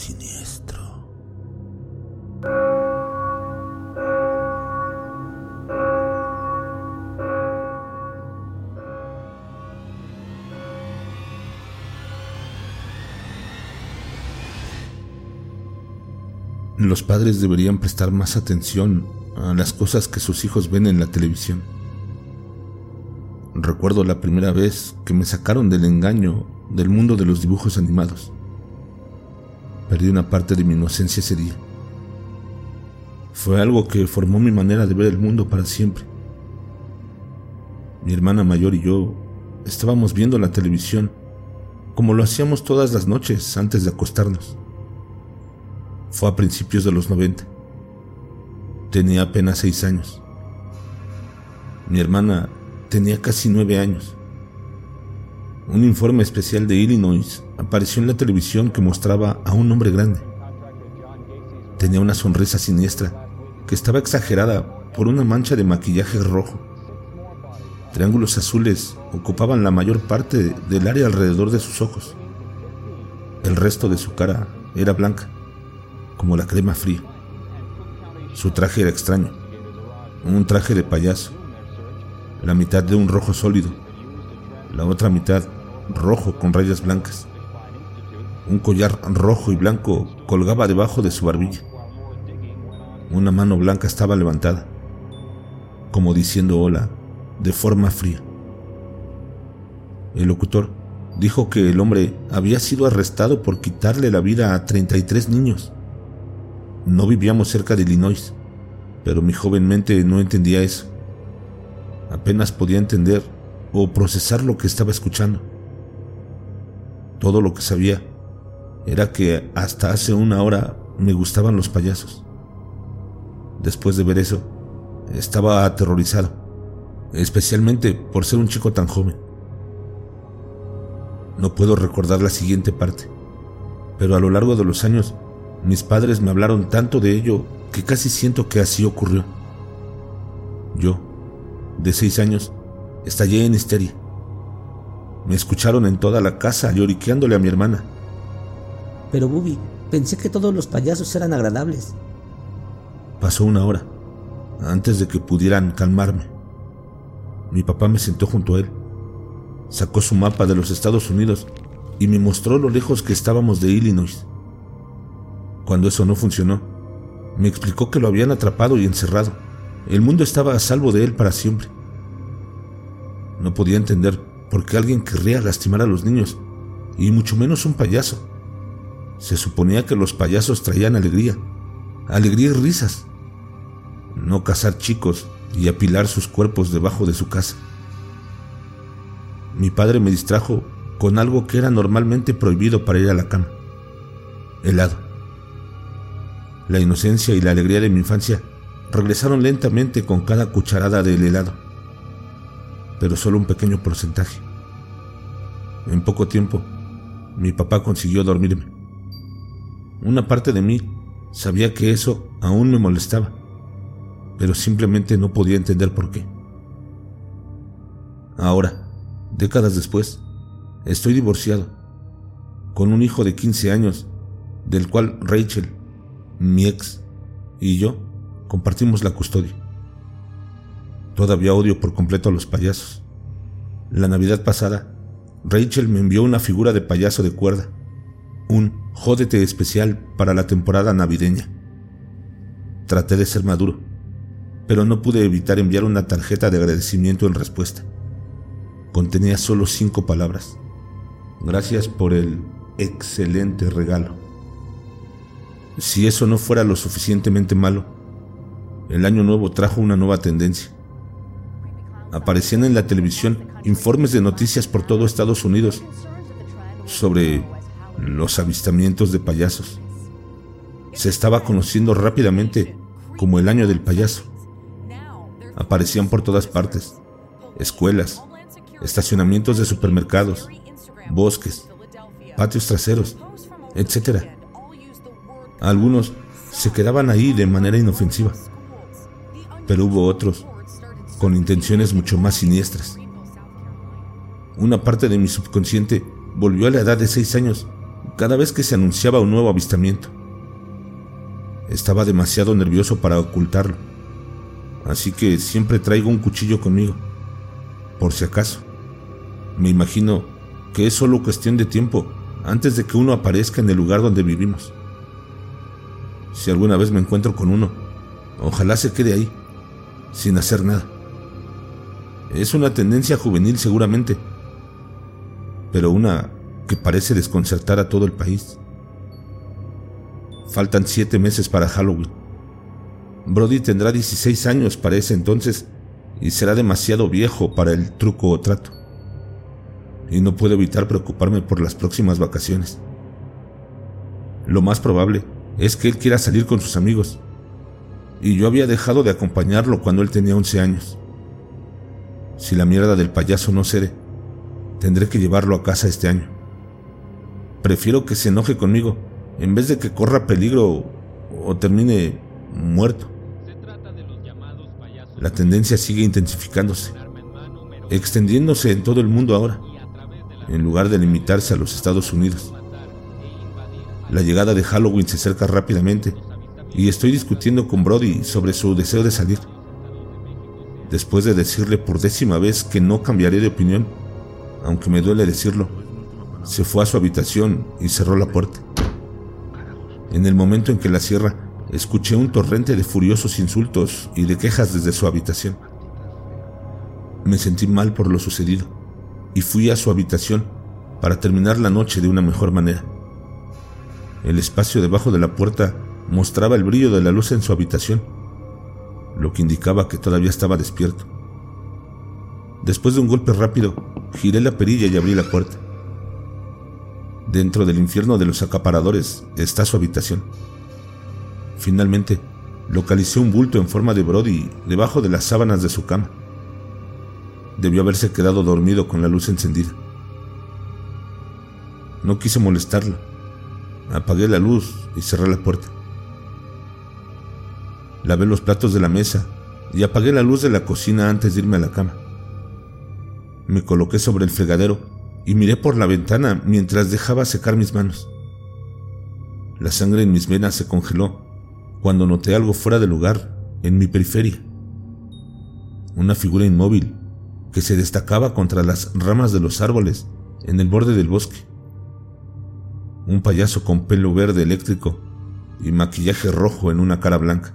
siniestro. Los padres deberían prestar más atención a las cosas que sus hijos ven en la televisión. Recuerdo la primera vez que me sacaron del engaño del mundo de los dibujos animados. Perdí una parte de mi inocencia ese día. Fue algo que formó mi manera de ver el mundo para siempre. Mi hermana mayor y yo estábamos viendo la televisión como lo hacíamos todas las noches antes de acostarnos. Fue a principios de los 90. Tenía apenas seis años. Mi hermana tenía casi nueve años. Un informe especial de Illinois apareció en la televisión que mostraba a un hombre grande. Tenía una sonrisa siniestra que estaba exagerada por una mancha de maquillaje rojo. Triángulos azules ocupaban la mayor parte del área alrededor de sus ojos. El resto de su cara era blanca, como la crema fría. Su traje era extraño, un traje de payaso, la mitad de un rojo sólido, la otra mitad rojo con rayas blancas. Un collar rojo y blanco colgaba debajo de su barbilla. Una mano blanca estaba levantada, como diciendo hola, de forma fría. El locutor dijo que el hombre había sido arrestado por quitarle la vida a 33 niños. No vivíamos cerca de Illinois, pero mi joven mente no entendía eso. Apenas podía entender o procesar lo que estaba escuchando. Todo lo que sabía era que hasta hace una hora me gustaban los payasos. Después de ver eso, estaba aterrorizado, especialmente por ser un chico tan joven. No puedo recordar la siguiente parte, pero a lo largo de los años mis padres me hablaron tanto de ello que casi siento que así ocurrió. Yo, de seis años, estallé en histeria. Me escucharon en toda la casa lloriqueándole a mi hermana. Pero, Bubi, pensé que todos los payasos eran agradables. Pasó una hora, antes de que pudieran calmarme. Mi papá me sentó junto a él, sacó su mapa de los Estados Unidos y me mostró lo lejos que estábamos de Illinois. Cuando eso no funcionó, me explicó que lo habían atrapado y encerrado. El mundo estaba a salvo de él para siempre. No podía entender por qué alguien querría lastimar a los niños, y mucho menos un payaso. Se suponía que los payasos traían alegría, alegría y risas. No cazar chicos y apilar sus cuerpos debajo de su casa. Mi padre me distrajo con algo que era normalmente prohibido para ir a la cama. Helado. La inocencia y la alegría de mi infancia regresaron lentamente con cada cucharada del helado, pero solo un pequeño porcentaje. En poco tiempo, mi papá consiguió dormirme. Una parte de mí sabía que eso aún me molestaba, pero simplemente no podía entender por qué. Ahora, décadas después, estoy divorciado, con un hijo de 15 años, del cual Rachel, mi ex, y yo compartimos la custodia. Todavía odio por completo a los payasos. La Navidad pasada, Rachel me envió una figura de payaso de cuerda, un jódete especial para la temporada navideña. Traté de ser maduro, pero no pude evitar enviar una tarjeta de agradecimiento en respuesta. Contenía solo cinco palabras. Gracias por el excelente regalo. Si eso no fuera lo suficientemente malo, el año nuevo trajo una nueva tendencia. Aparecían en la televisión informes de noticias por todo Estados Unidos sobre los avistamientos de payasos. Se estaba conociendo rápidamente como el año del payaso. Aparecían por todas partes, escuelas, estacionamientos de supermercados, bosques, patios traseros, etc. Algunos se quedaban ahí de manera inofensiva, pero hubo otros con intenciones mucho más siniestras. Una parte de mi subconsciente volvió a la edad de seis años cada vez que se anunciaba un nuevo avistamiento. Estaba demasiado nervioso para ocultarlo, así que siempre traigo un cuchillo conmigo, por si acaso. Me imagino que es solo cuestión de tiempo antes de que uno aparezca en el lugar donde vivimos. Si alguna vez me encuentro con uno, ojalá se quede ahí, sin hacer nada. Es una tendencia juvenil seguramente, pero una que parece desconcertar a todo el país. Faltan siete meses para Halloween. Brody tendrá 16 años para ese entonces y será demasiado viejo para el truco o trato. Y no puedo evitar preocuparme por las próximas vacaciones. Lo más probable es que él quiera salir con sus amigos. Y yo había dejado de acompañarlo cuando él tenía 11 años. Si la mierda del payaso no cede, tendré que llevarlo a casa este año. Prefiero que se enoje conmigo en vez de que corra peligro o termine muerto. La tendencia sigue intensificándose, extendiéndose en todo el mundo ahora, en lugar de limitarse a los Estados Unidos. La llegada de Halloween se acerca rápidamente y estoy discutiendo con Brody sobre su deseo de salir. Después de decirle por décima vez que no cambiaré de opinión, aunque me duele decirlo, se fue a su habitación y cerró la puerta. En el momento en que la cierra, escuché un torrente de furiosos insultos y de quejas desde su habitación. Me sentí mal por lo sucedido y fui a su habitación para terminar la noche de una mejor manera. El espacio debajo de la puerta mostraba el brillo de la luz en su habitación, lo que indicaba que todavía estaba despierto. Después de un golpe rápido, giré la perilla y abrí la puerta. Dentro del infierno de los acaparadores está su habitación. Finalmente, localicé un bulto en forma de Brody debajo de las sábanas de su cama. Debió haberse quedado dormido con la luz encendida. No quise molestarlo Apagué la luz y cerré la puerta. Lavé los platos de la mesa y apagué la luz de la cocina antes de irme a la cama. Me coloqué sobre el fregadero y miré por la ventana mientras dejaba secar mis manos. La sangre en mis venas se congeló cuando noté algo fuera de lugar en mi periferia. Una figura inmóvil que se destacaba contra las ramas de los árboles en el borde del bosque un payaso con pelo verde eléctrico y maquillaje rojo en una cara blanca.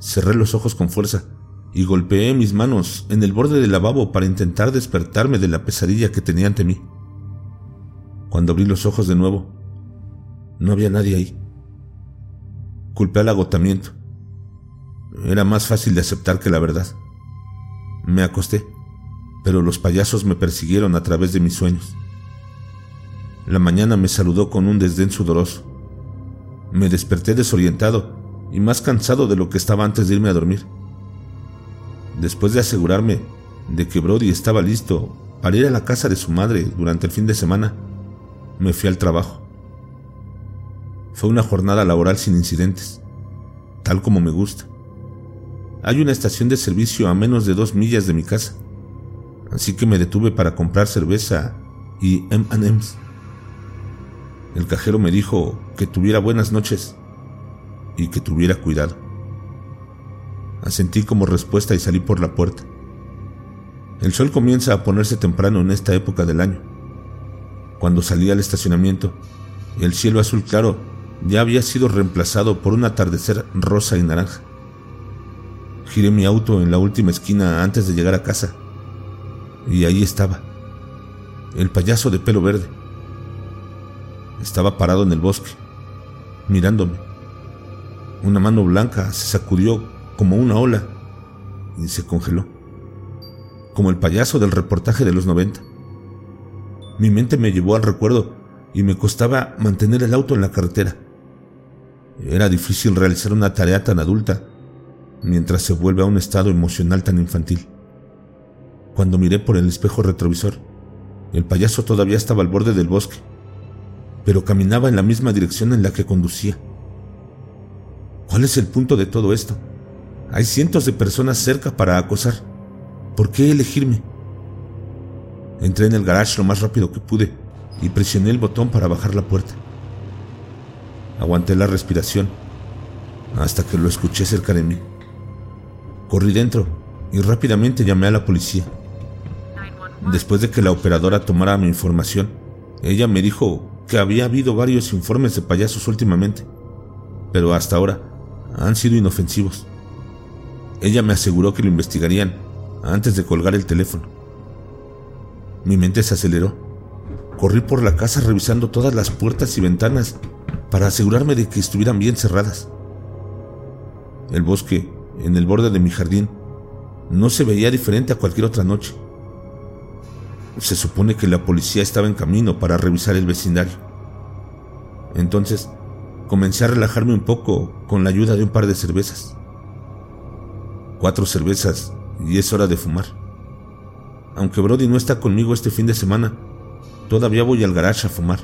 Cerré los ojos con fuerza y golpeé mis manos en el borde del lavabo para intentar despertarme de la pesadilla que tenía ante mí. Cuando abrí los ojos de nuevo, no había nadie ahí. Culpé al agotamiento. Era más fácil de aceptar que la verdad. Me acosté, pero los payasos me persiguieron a través de mis sueños. La mañana me saludó con un desdén sudoroso. Me desperté desorientado y más cansado de lo que estaba antes de irme a dormir. Después de asegurarme de que Brody estaba listo para ir a la casa de su madre durante el fin de semana, me fui al trabajo. Fue una jornada laboral sin incidentes, tal como me gusta. Hay una estación de servicio a menos de dos millas de mi casa, así que me detuve para comprar cerveza y MM's. El cajero me dijo que tuviera buenas noches y que tuviera cuidado. Asentí como respuesta y salí por la puerta. El sol comienza a ponerse temprano en esta época del año. Cuando salí al estacionamiento, el cielo azul claro ya había sido reemplazado por un atardecer rosa y naranja. Giré mi auto en la última esquina antes de llegar a casa, y ahí estaba, el payaso de pelo verde estaba parado en el bosque, mirándome. Una mano blanca se sacudió como una ola y se congeló, como el payaso del reportaje de los 90. Mi mente me llevó al recuerdo y me costaba mantener el auto en la carretera. Era difícil realizar una tarea tan adulta mientras se vuelve a un estado emocional tan infantil. Cuando miré por el espejo retrovisor, el payaso todavía estaba al borde del bosque pero caminaba en la misma dirección en la que conducía. ¿Cuál es el punto de todo esto? Hay cientos de personas cerca para acosar. ¿Por qué elegirme? Entré en el garage lo más rápido que pude y presioné el botón para bajar la puerta. Aguanté la respiración hasta que lo escuché cerca de mí. Corrí dentro y rápidamente llamé a la policía. Después de que la operadora tomara mi información, ella me dijo que había habido varios informes de payasos últimamente, pero hasta ahora han sido inofensivos. Ella me aseguró que lo investigarían antes de colgar el teléfono. Mi mente se aceleró. Corrí por la casa revisando todas las puertas y ventanas para asegurarme de que estuvieran bien cerradas. El bosque, en el borde de mi jardín, no se veía diferente a cualquier otra noche. Se supone que la policía estaba en camino para revisar el vecindario. Entonces, comencé a relajarme un poco con la ayuda de un par de cervezas. Cuatro cervezas y es hora de fumar. Aunque Brody no está conmigo este fin de semana, todavía voy al garage a fumar.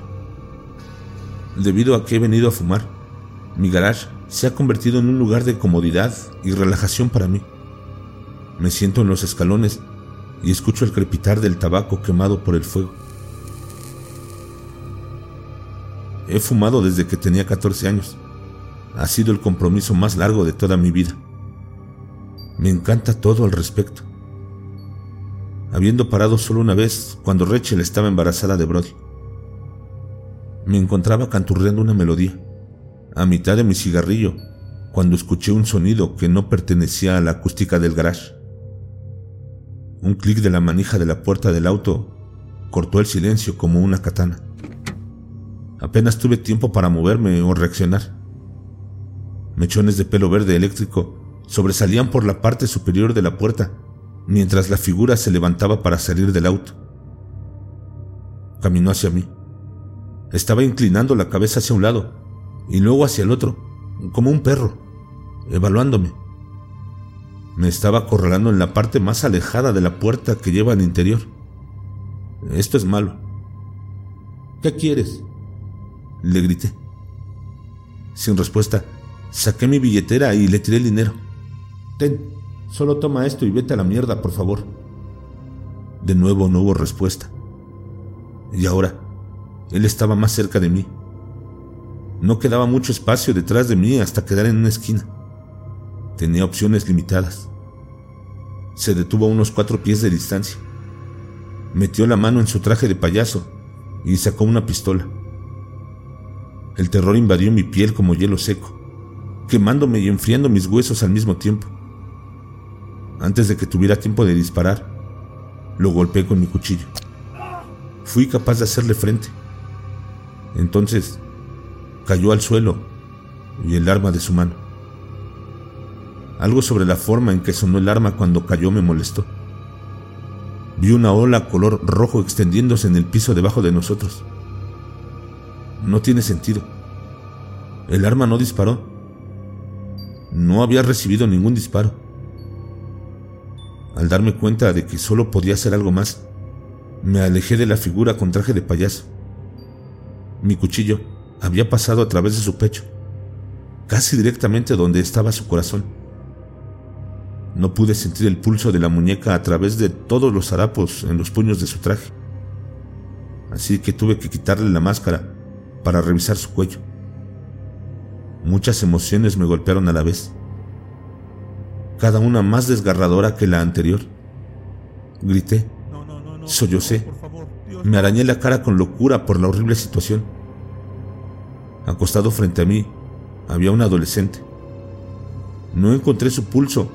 Debido a que he venido a fumar, mi garage se ha convertido en un lugar de comodidad y relajación para mí. Me siento en los escalones y escucho el crepitar del tabaco quemado por el fuego. He fumado desde que tenía 14 años. Ha sido el compromiso más largo de toda mi vida. Me encanta todo al respecto. Habiendo parado solo una vez cuando Rachel estaba embarazada de Brody. Me encontraba canturreando una melodía, a mitad de mi cigarrillo, cuando escuché un sonido que no pertenecía a la acústica del garage. Un clic de la manija de la puerta del auto cortó el silencio como una katana. Apenas tuve tiempo para moverme o reaccionar. Mechones de pelo verde eléctrico sobresalían por la parte superior de la puerta mientras la figura se levantaba para salir del auto. Caminó hacia mí. Estaba inclinando la cabeza hacia un lado y luego hacia el otro, como un perro, evaluándome. Me estaba acorralando en la parte más alejada de la puerta que lleva al interior. Esto es malo. ¿Qué quieres? Le grité. Sin respuesta, saqué mi billetera y le tiré el dinero. Ten, solo toma esto y vete a la mierda, por favor. De nuevo no hubo respuesta. Y ahora, él estaba más cerca de mí. No quedaba mucho espacio detrás de mí hasta quedar en una esquina. Tenía opciones limitadas. Se detuvo a unos cuatro pies de distancia. Metió la mano en su traje de payaso y sacó una pistola. El terror invadió mi piel como hielo seco, quemándome y enfriando mis huesos al mismo tiempo. Antes de que tuviera tiempo de disparar, lo golpeé con mi cuchillo. Fui capaz de hacerle frente. Entonces, cayó al suelo y el arma de su mano. Algo sobre la forma en que sonó el arma cuando cayó me molestó. Vi una ola color rojo extendiéndose en el piso debajo de nosotros. No tiene sentido. El arma no disparó. No había recibido ningún disparo. Al darme cuenta de que solo podía hacer algo más, me alejé de la figura con traje de payaso. Mi cuchillo había pasado a través de su pecho, casi directamente donde estaba su corazón. No pude sentir el pulso de la muñeca a través de todos los harapos en los puños de su traje. Así que tuve que quitarle la máscara para revisar su cuello. Muchas emociones me golpearon a la vez, cada una más desgarradora que la anterior. Grité, sollocé, me arañé la cara con locura por la horrible situación. Acostado frente a mí había un adolescente. No encontré su pulso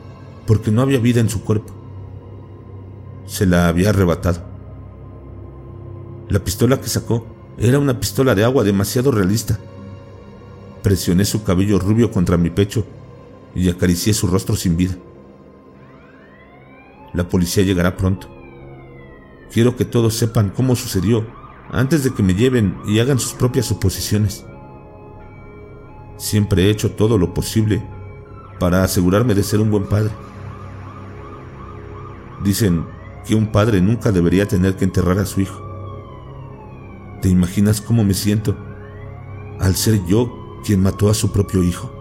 porque no había vida en su cuerpo. Se la había arrebatado. La pistola que sacó era una pistola de agua demasiado realista. Presioné su cabello rubio contra mi pecho y acaricié su rostro sin vida. La policía llegará pronto. Quiero que todos sepan cómo sucedió antes de que me lleven y hagan sus propias suposiciones. Siempre he hecho todo lo posible para asegurarme de ser un buen padre. Dicen que un padre nunca debería tener que enterrar a su hijo. ¿Te imaginas cómo me siento al ser yo quien mató a su propio hijo?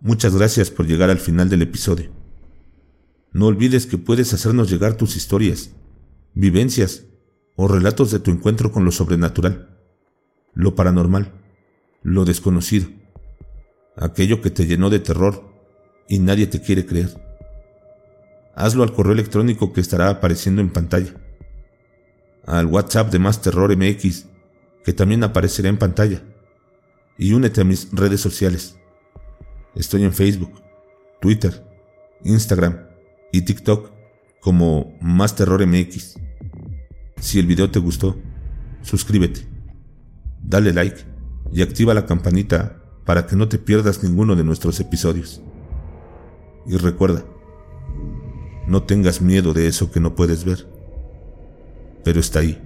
Muchas gracias por llegar al final del episodio. No olvides que puedes hacernos llegar tus historias, vivencias o relatos de tu encuentro con lo sobrenatural, lo paranormal, lo desconocido, aquello que te llenó de terror y nadie te quiere creer. Hazlo al correo electrónico que estará apareciendo en pantalla, al WhatsApp de Más Terror MX, que también aparecerá en pantalla, y únete a mis redes sociales. Estoy en Facebook, Twitter, Instagram y TikTok como Más Terror MX. Si el video te gustó, suscríbete, dale like y activa la campanita para que no te pierdas ninguno de nuestros episodios. Y recuerda, no tengas miedo de eso que no puedes ver, pero está ahí.